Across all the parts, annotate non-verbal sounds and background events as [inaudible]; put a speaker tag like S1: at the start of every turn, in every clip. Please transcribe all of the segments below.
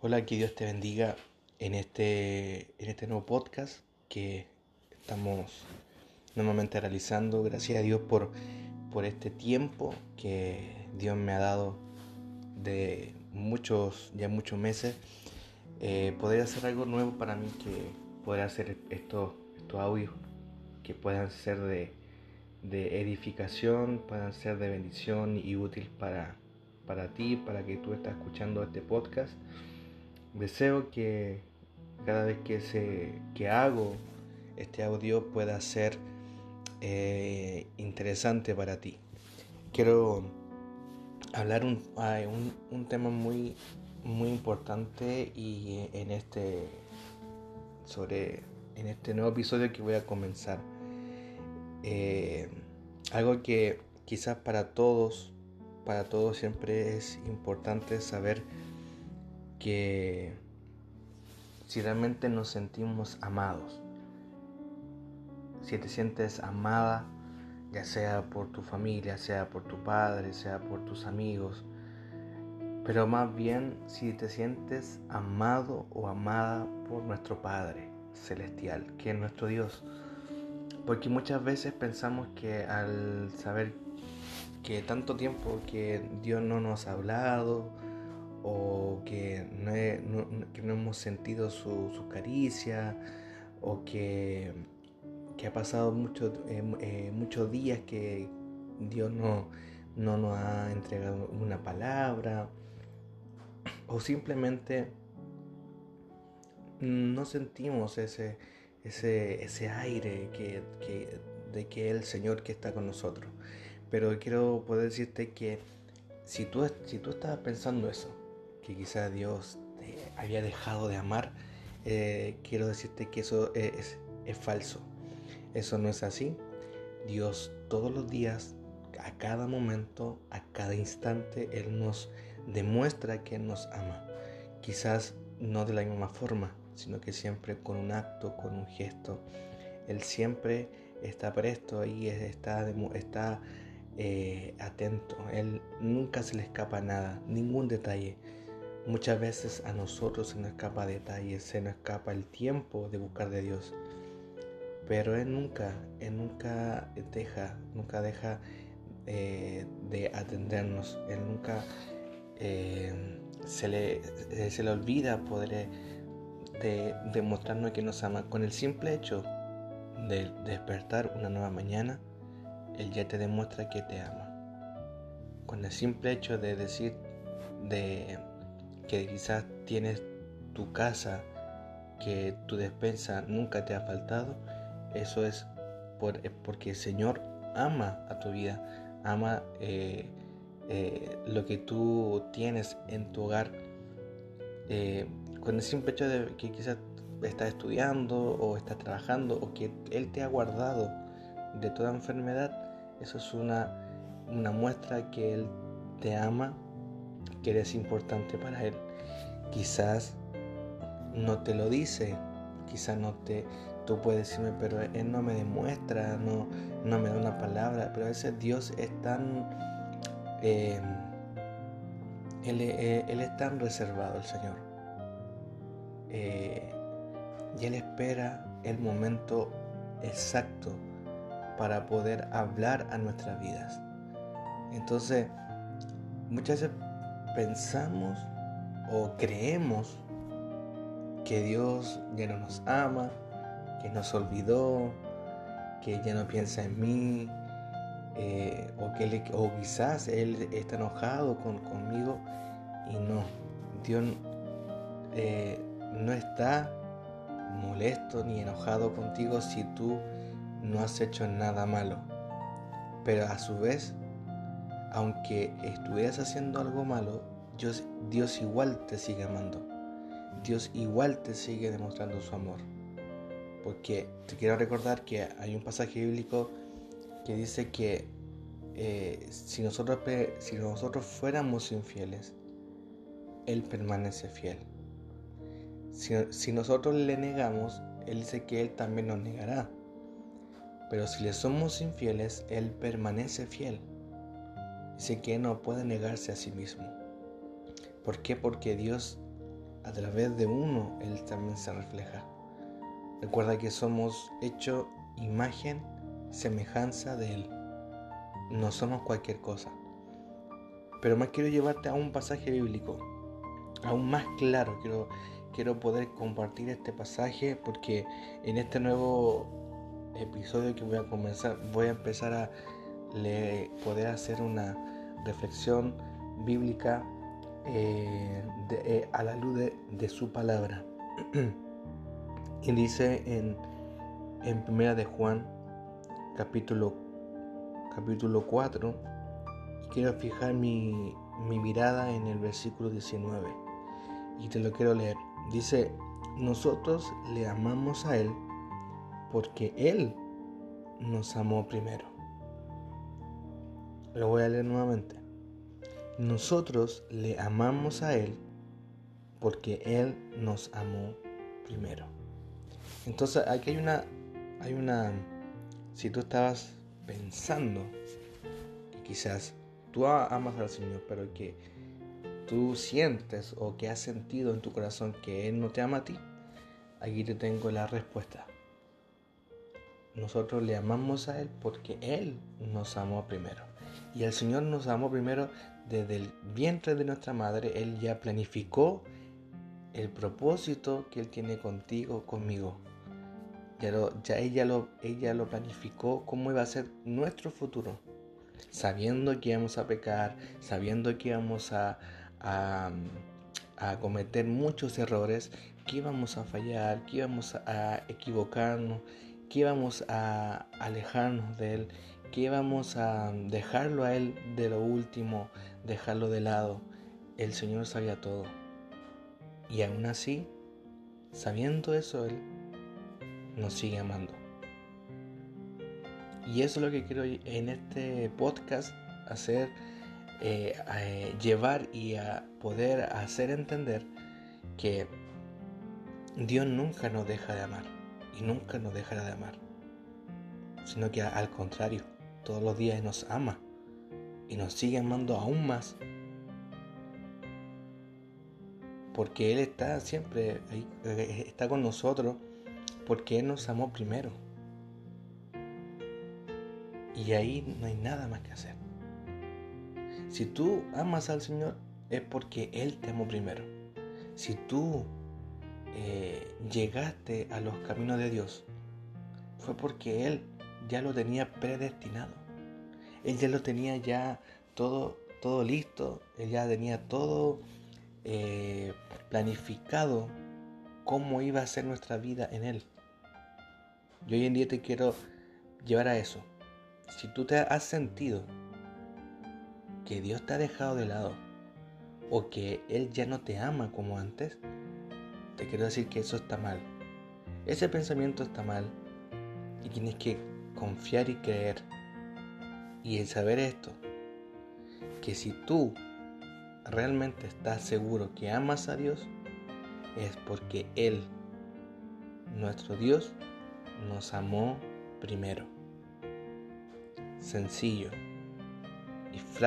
S1: Hola, que Dios te bendiga en este, en este nuevo podcast que estamos nuevamente realizando. Gracias a Dios por, por este tiempo que Dios me ha dado de muchos, ya muchos meses. Eh, poder hacer algo nuevo para mí que poder hacer estos, estos audios que puedan ser de, de edificación, puedan ser de bendición y útil para, para ti, para que tú estás escuchando este podcast. Deseo que cada vez que, se, que hago este audio pueda ser eh, interesante para ti. Quiero hablar un, un, tema muy, muy importante y en este sobre en este nuevo episodio que voy a comenzar. Eh, algo que quizás para todos, para todos siempre es importante saber que si realmente nos sentimos amados, si te sientes amada, ya sea por tu familia, sea por tu padre, sea por tus amigos, pero más bien si te sientes amado o amada por nuestro Padre Celestial, que es nuestro Dios. Porque muchas veces pensamos que al saber que tanto tiempo que Dios no nos ha hablado, o que no, hemos sentido su, caricia o que, ha pasado mucho, eh, eh, muchos días que Dios no, no nos ha entregado una palabra o simplemente no sentimos ese, ese, ese aire que, de que el Señor que está con nosotros. Pero quiero poder decirte que si tú, si tú estabas pensando eso, que quizá Dios te había dejado de amar, eh, quiero decirte que eso es, falso. Eso no es así. Dios todos los días, a cada momento, a cada instante, Él nos demuestra que nos ama. Quizás no de la misma forma, sino que siempre con un acto, con un gesto. Él siempre está presto y está, está eh, atento. Él nunca se le escapa nada, ningún detalle. Muchas veces a nosotros se nos escapa detalles, se nos escapa el tiempo de buscar de Dios. Pero Él nunca, Él nunca deja, nunca deja eh, de atendernos. Él nunca eh, se, le, eh, se le olvida poder de, demostrarnos que nos ama. Con el simple hecho de despertar una nueva mañana, Él ya te demuestra que te ama. Con el simple hecho de decir, de que quizás tienes tu casa, que tu despensa nunca te ha faltado, eso es por, porque el Señor ama a tu vida, ama eh, eh, lo que tú tienes en tu hogar. Eh, con el simple hecho de que quizás estás estudiando o estás trabajando o que Él te ha guardado de toda enfermedad, eso es una muestra que Él te ama que eres importante para Él. Quizás no te lo dice, quizás no te, tú puedes decirme, pero Él no me demuestra, no, no me da una palabra, pero a veces Dios es tan, eh, eh, él, es tan reservado, el Señor. Eh, y Él espera el momento exacto para poder hablar a nuestras vidas. Entonces, muchas veces pensamos o creemos que Dios ya no nos ama, que nos olvidó, que ya no piensa en mí, eh, o, que o quizás Él está enojado con, conmigo y no, Dios eh, no está molesto ni enojado contigo si tú no has hecho nada malo. Pero a su vez aunque estuvieras haciendo algo malo, Dios, igual te sigue amando. Dios igual te sigue demostrando su amor. Porque te quiero recordar que hay un pasaje bíblico que dice que eh, si, nosotros, si nosotros fuéramos infieles, Él permanece fiel. Si nosotros le negamos, Él dice que Él también nos negará. Pero si le somos infieles, Él permanece fiel Dice que no puede negarse a sí mismo. ¿Por qué? Porque Dios a través de uno Él también se refleja. Recuerda que somos hecho imagen, semejanza de Él. No somos cualquier cosa. Pero más quiero llevarte a un pasaje bíblico, aún más claro. Quiero, quiero poder compartir este pasaje porque en este nuevo episodio que voy a comenzar, voy a empezar a poder hacer una reflexión bíblica eh, eh, a la luz de, su palabra. [clears throat] y dice en, en Primera de Juan, capítulo, capítulo 4, y quiero fijar mi, mi mirada en el versículo 19, y te lo quiero leer. Dice, nosotros le amamos a Él porque Él nos amó primero. Lo voy a leer nuevamente. Nosotros le amamos a Él porque Él nos amó primero. Entonces aquí hay una, hay una, si tú estabas pensando que quizás tú amas al Señor, pero que tú sientes o que has sentido en tu corazón que Él no te ama a ti, aquí te tengo la respuesta. Nosotros le amamos a Él porque Él nos amó primero. Y el Señor nos amó primero desde el vientre de nuestra madre, Él ya planificó el propósito que Él tiene contigo, conmigo. Ya, ya ella, lo, ella lo planificó cómo iba a ser nuestro futuro. Sabiendo que íbamos a pecar, sabiendo que íbamos a, a, a cometer muchos errores, que íbamos a fallar, que íbamos a equivocarnos, que íbamos a alejarnos de Él, que íbamos a dejarlo a Él de lo último, dejarlo de lado. El Señor sabía todo. Y aún así, sabiendo eso, Él nos sigue amando. Y eso es lo que quiero en este podcast hacer, eh, eh, llevar y a poder hacer entender que Dios nunca nos deja de amar y nunca nos dejará de amar, sino que al contrario, todos los días nos ama y nos sigue amando aún más. Porque Él está siempre ahí, eh, está con nosotros, porque Él nos amó primero. Y ahí no hay nada más que hacer. Si tú amas al Señor, es porque Él te amó primero. Si tú eh, llegaste a los caminos de Dios, fue porque Él ya lo tenía predestinado. Él ya lo tenía ya todo, todo listo, él ya tenía todo eh, planificado cómo iba a ser nuestra vida en Él. Y hoy en día te quiero llevar a eso. Si tú te has sentido que Dios te ha dejado de lado o que Él ya no te ama como antes, te quiero decir que eso está mal. Ese pensamiento está mal y tienes que confiar y creer. Y el saber esto, que si tú realmente estás seguro que amas a Dios, es porque Él, nuestro Dios, nos amó primero. Sencillo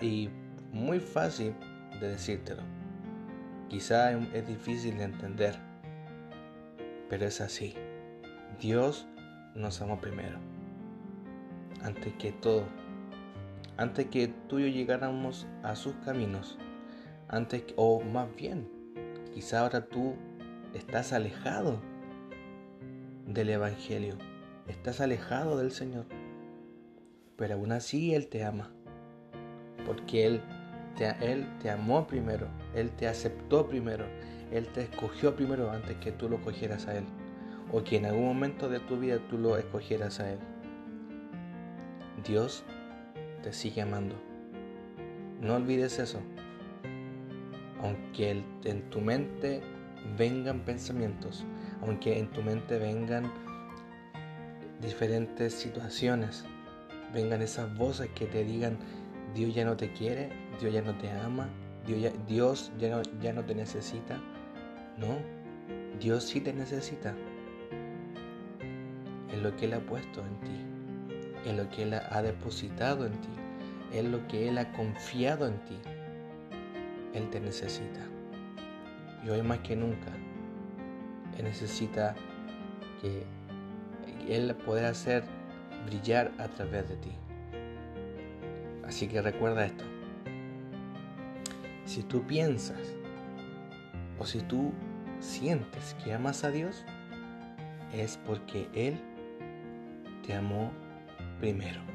S1: y, muy fácil de decírtelo. Quizá es difícil de entender, pero es así. Dios nos amó primero antes que todo, antes que tú y yo llegáramos a sus caminos, antes o más bien, quizá ahora tú estás alejado del Evangelio, estás alejado del Señor, pero aún así Él te ama, porque Él te, Él te amó primero, Él te aceptó primero, Él te escogió primero antes que tú lo cogieras a Él, o que en algún momento de tu vida tú lo escogieras a Él. Dios te sigue amando. No olvides eso. Aunque en tu mente vengan pensamientos, aunque en tu mente vengan diferentes situaciones, vengan esas voces que te digan, Dios ya no te quiere, Dios ya no te ama, Dios ya, no, no te necesita. No, Dios sí te necesita. Es lo que Él ha puesto en ti en lo que Él ha depositado en ti, en lo que Él ha confiado en ti. Él te necesita. Y hoy más que nunca, Él necesita que Él pueda hacer brillar a través de ti. Así que recuerda esto. Si tú piensas o si tú sientes que amas a Dios, es porque Él te amó primero.